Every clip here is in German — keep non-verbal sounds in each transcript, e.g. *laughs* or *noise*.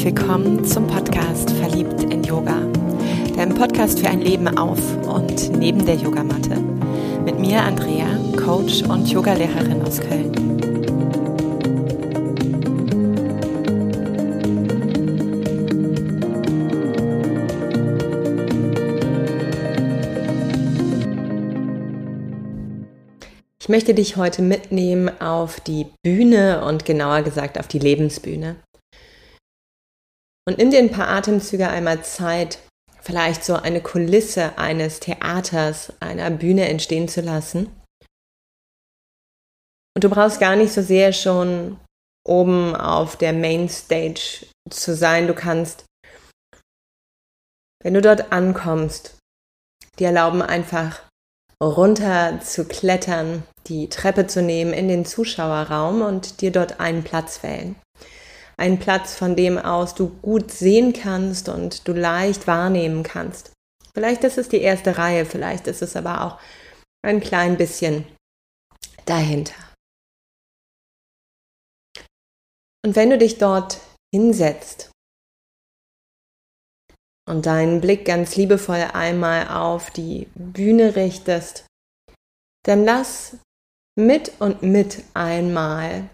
herzlich willkommen zum Podcast Verliebt in Yoga, deinem Podcast für ein Leben auf und neben der Yogamatte. Mit mir Andrea, Coach und Yogalehrerin aus Köln. Ich möchte dich heute mitnehmen auf die Bühne und genauer gesagt auf die Lebensbühne. Und nimm dir ein paar Atemzüge einmal Zeit, vielleicht so eine Kulisse eines Theaters, einer Bühne entstehen zu lassen. Und du brauchst gar nicht so sehr schon oben auf der Mainstage zu sein. Du kannst, wenn du dort ankommst, dir erlauben einfach runter zu klettern, die Treppe zu nehmen in den Zuschauerraum und dir dort einen Platz wählen ein Platz, von dem aus du gut sehen kannst und du leicht wahrnehmen kannst. Vielleicht ist es die erste Reihe, vielleicht ist es aber auch ein klein bisschen dahinter. Und wenn du dich dort hinsetzt und deinen Blick ganz liebevoll einmal auf die Bühne richtest, dann lass mit und mit einmal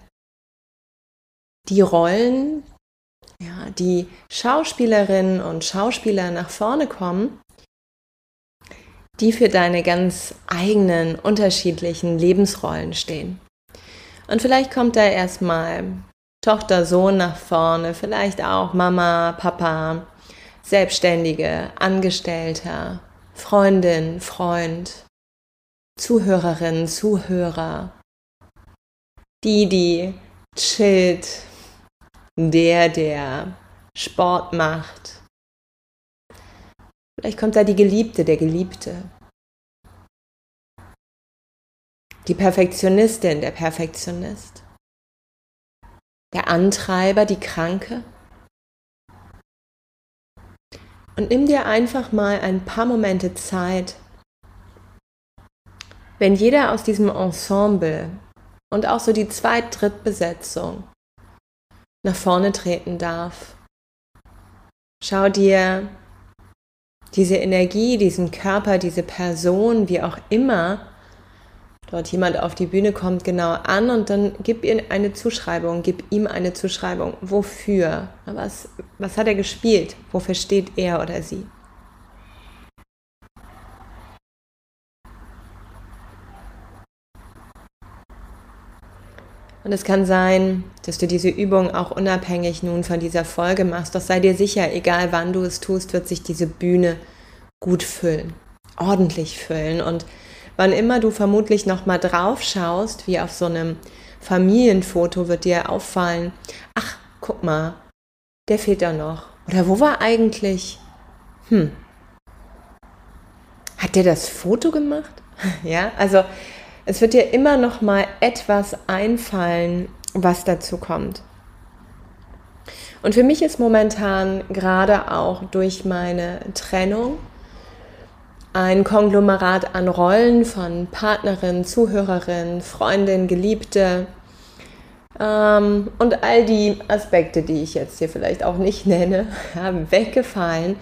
die Rollen, ja, die Schauspielerinnen und Schauspieler nach vorne kommen, die für deine ganz eigenen, unterschiedlichen Lebensrollen stehen. Und vielleicht kommt da erstmal Tochter, Sohn nach vorne, vielleicht auch Mama, Papa, Selbstständige, Angestellter, Freundin, Freund, Zuhörerin, Zuhörer, die, die chillt, der, der Sport macht. Vielleicht kommt da die Geliebte, der Geliebte. Die Perfektionistin, der Perfektionist. Der Antreiber, die Kranke. Und nimm dir einfach mal ein paar Momente Zeit, wenn jeder aus diesem Ensemble und auch so die Zweit-Drittbesetzung nach vorne treten darf. Schau dir diese Energie, diesen Körper, diese Person, wie auch immer dort jemand auf die Bühne kommt, genau an und dann gib ihr eine Zuschreibung, gib ihm eine Zuschreibung. Wofür? Was, was hat er gespielt? Wofür steht er oder sie? Und es kann sein, dass du diese Übung auch unabhängig nun von dieser Folge machst. Doch sei dir sicher, egal wann du es tust, wird sich diese Bühne gut füllen, ordentlich füllen. Und wann immer du vermutlich nochmal drauf schaust, wie auf so einem Familienfoto, wird dir auffallen, ach, guck mal, der fehlt da noch. Oder wo war eigentlich? Hm. Hat der das Foto gemacht? *laughs* ja, also es wird dir immer noch mal etwas einfallen, was dazu kommt. Und für mich ist momentan gerade auch durch meine Trennung ein Konglomerat an Rollen von Partnerin, Zuhörerin, Freundin, Geliebte ähm, und all die Aspekte, die ich jetzt hier vielleicht auch nicht *laughs* nenne, haben weggefallen,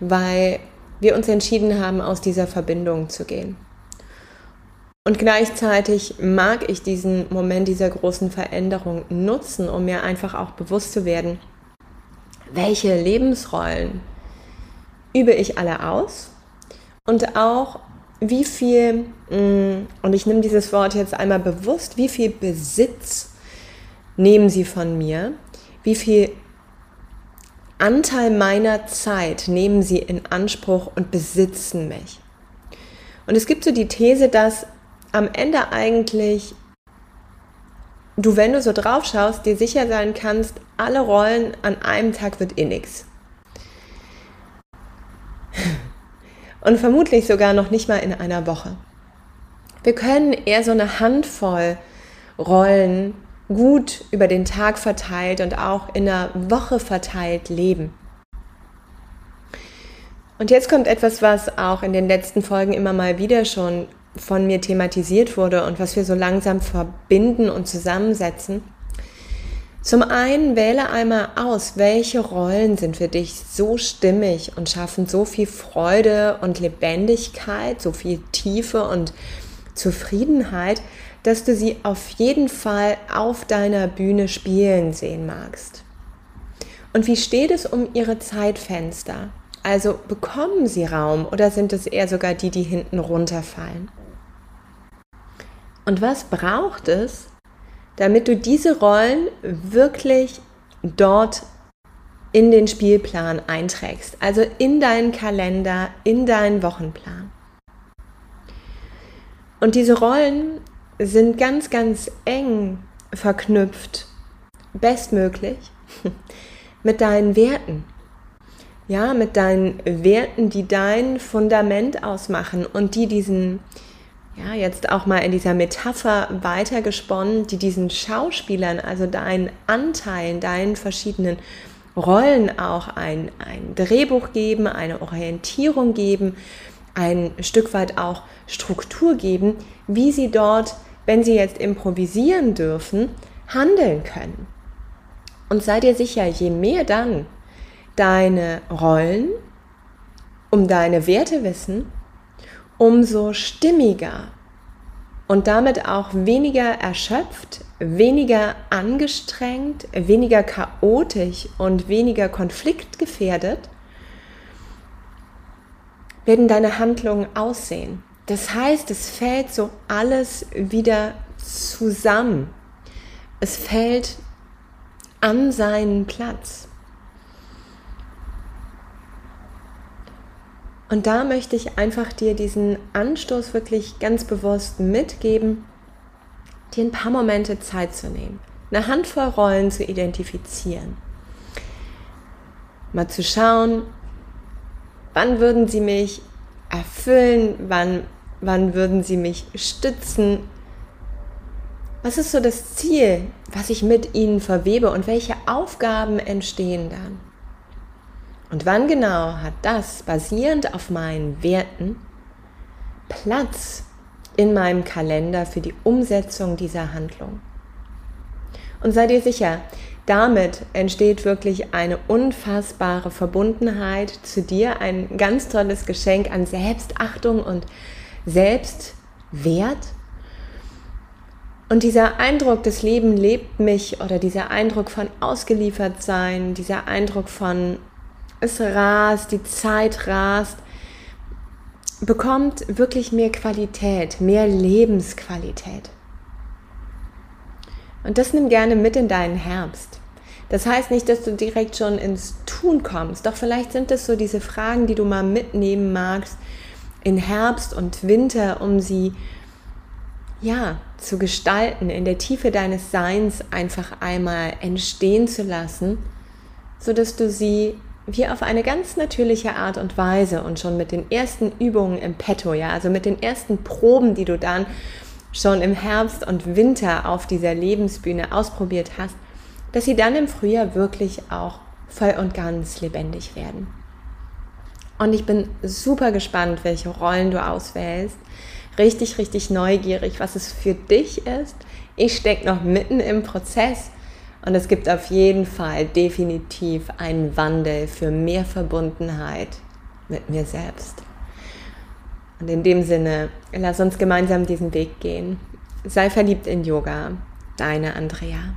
weil wir uns entschieden haben, aus dieser Verbindung zu gehen. Und gleichzeitig mag ich diesen Moment dieser großen Veränderung nutzen, um mir einfach auch bewusst zu werden, welche Lebensrollen übe ich alle aus und auch wie viel, mm, und ich nehme dieses Wort jetzt einmal bewusst, wie viel Besitz nehmen sie von mir, wie viel Anteil meiner Zeit nehmen sie in Anspruch und besitzen mich. Und es gibt so die These, dass am Ende eigentlich du, wenn du so drauf schaust, dir sicher sein kannst, alle Rollen an einem Tag wird eh nix. Und vermutlich sogar noch nicht mal in einer Woche. Wir können eher so eine Handvoll Rollen gut über den Tag verteilt und auch in einer Woche verteilt leben. Und jetzt kommt etwas, was auch in den letzten Folgen immer mal wieder schon von mir thematisiert wurde und was wir so langsam verbinden und zusammensetzen. Zum einen wähle einmal aus, welche Rollen sind für dich so stimmig und schaffen so viel Freude und Lebendigkeit, so viel Tiefe und Zufriedenheit, dass du sie auf jeden Fall auf deiner Bühne spielen sehen magst. Und wie steht es um ihre Zeitfenster? Also bekommen sie Raum oder sind es eher sogar die, die hinten runterfallen? Und was braucht es, damit du diese Rollen wirklich dort in den Spielplan einträgst, also in deinen Kalender, in deinen Wochenplan. Und diese Rollen sind ganz, ganz eng verknüpft, bestmöglich, *laughs* mit deinen Werten. Ja, mit deinen Werten, die dein Fundament ausmachen und die diesen ja, jetzt auch mal in dieser Metapher weitergesponnen, die diesen Schauspielern, also deinen Anteilen, deinen verschiedenen Rollen auch ein, ein Drehbuch geben, eine Orientierung geben, ein Stück weit auch Struktur geben, wie sie dort, wenn sie jetzt improvisieren dürfen, handeln können. Und sei dir sicher, je mehr dann deine Rollen um deine Werte wissen, umso stimmiger und damit auch weniger erschöpft, weniger angestrengt, weniger chaotisch und weniger konfliktgefährdet werden deine Handlungen aussehen. Das heißt, es fällt so alles wieder zusammen. Es fällt an seinen Platz. Und da möchte ich einfach dir diesen Anstoß wirklich ganz bewusst mitgeben, dir ein paar Momente Zeit zu nehmen, eine Handvoll Rollen zu identifizieren. Mal zu schauen, wann würden sie mich erfüllen, wann, wann würden sie mich stützen. Was ist so das Ziel, was ich mit ihnen verwebe und welche Aufgaben entstehen dann? Und wann genau hat das, basierend auf meinen Werten, Platz in meinem Kalender für die Umsetzung dieser Handlung? Und sei dir sicher, damit entsteht wirklich eine unfassbare Verbundenheit zu dir, ein ganz tolles Geschenk an Selbstachtung und Selbstwert. Und dieser Eindruck, das Leben lebt mich oder dieser Eindruck von ausgeliefert sein, dieser Eindruck von es rast, die Zeit rast, bekommt wirklich mehr Qualität, mehr Lebensqualität. Und das nimm gerne mit in deinen Herbst. Das heißt nicht, dass du direkt schon ins Tun kommst, doch vielleicht sind es so diese Fragen, die du mal mitnehmen magst in Herbst und Winter, um sie ja zu gestalten, in der Tiefe deines Seins einfach einmal entstehen zu lassen, so dass du sie wie auf eine ganz natürliche Art und Weise und schon mit den ersten Übungen im Petto, ja, also mit den ersten Proben, die du dann schon im Herbst und Winter auf dieser Lebensbühne ausprobiert hast, dass sie dann im Frühjahr wirklich auch voll und ganz lebendig werden. Und ich bin super gespannt, welche Rollen du auswählst. Richtig, richtig neugierig, was es für dich ist. Ich stecke noch mitten im Prozess und es gibt auf jeden Fall definitiv einen Wandel für mehr Verbundenheit mit mir selbst. Und in dem Sinne, lass uns gemeinsam diesen Weg gehen. Sei verliebt in Yoga. Deine Andrea.